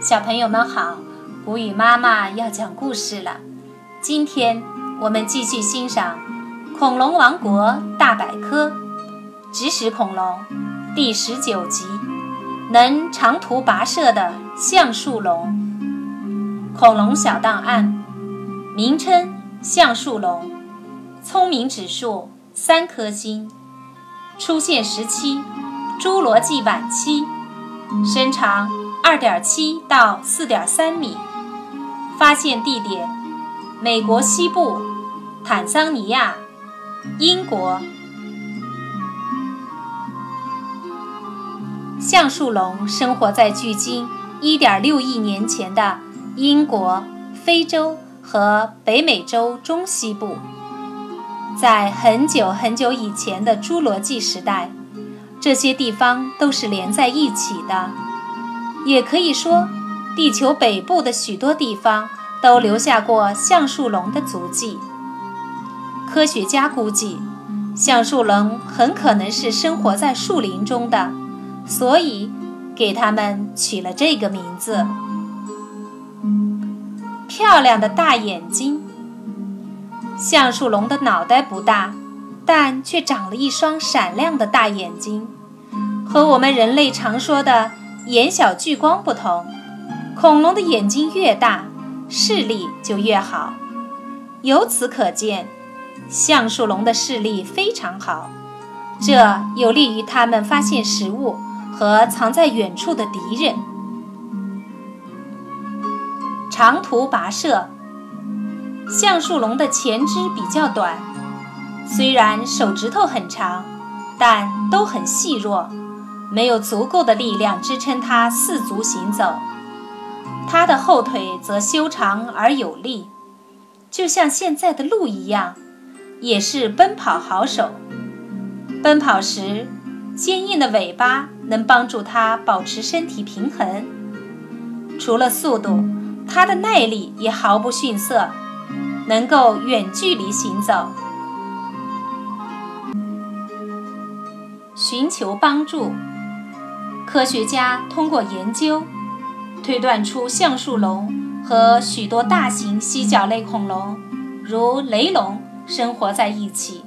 小朋友们好，谷雨妈妈要讲故事了。今天我们继续欣赏《恐龙王国大百科：植食恐龙》第十九集——能长途跋涉的橡树龙。恐龙小档案：名称：橡树龙，聪明指数三颗星，出现时期：侏罗纪晚期，身长。二点七到四点三米，发现地点：美国西部、坦桑尼亚、英国。橡树龙生活在距今一点六亿年前的英国、非洲和北美洲中西部。在很久很久以前的侏罗纪时代，这些地方都是连在一起的。也可以说，地球北部的许多地方都留下过橡树龙的足迹。科学家估计，橡树龙很可能是生活在树林中的，所以给它们取了这个名字。漂亮的大眼睛，橡树龙的脑袋不大，但却长了一双闪亮的大眼睛，和我们人类常说的。眼小聚光不同，恐龙的眼睛越大，视力就越好。由此可见，橡树龙的视力非常好，这有利于它们发现食物和藏在远处的敌人。长途跋涉，橡树龙的前肢比较短，虽然手指头很长，但都很细弱。没有足够的力量支撑它四足行走，它的后腿则修长而有力，就像现在的鹿一样，也是奔跑好手。奔跑时，坚硬的尾巴能帮助它保持身体平衡。除了速度，它的耐力也毫不逊色，能够远距离行走。寻求帮助。科学家通过研究，推断出橡树龙和许多大型蜥脚类恐龙，如雷龙，生活在一起。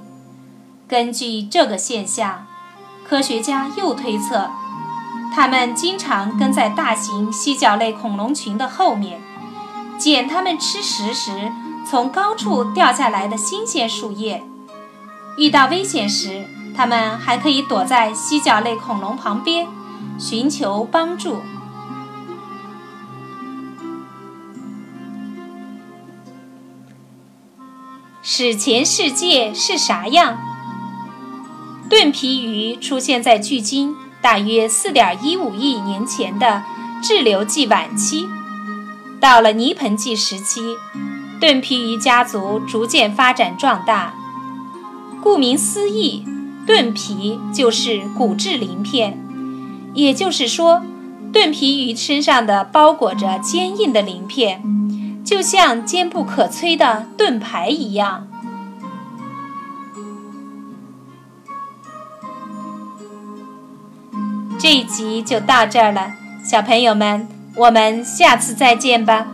根据这个现象，科学家又推测，它们经常跟在大型蜥脚类恐龙群的后面，捡它们吃食时从高处掉下来的新鲜树叶。遇到危险时，它们还可以躲在蜥脚类恐龙旁边。寻求帮助。史前世界是啥样？盾皮鱼出现在距今大约4.15亿年前的志留纪晚期。到了泥盆纪时期，盾皮鱼家族逐渐发展壮大。顾名思义，盾皮就是骨质鳞片。也就是说，盾皮鱼身上的包裹着坚硬的鳞片，就像坚不可摧的盾牌一样。这一集就到这儿了，小朋友们，我们下次再见吧。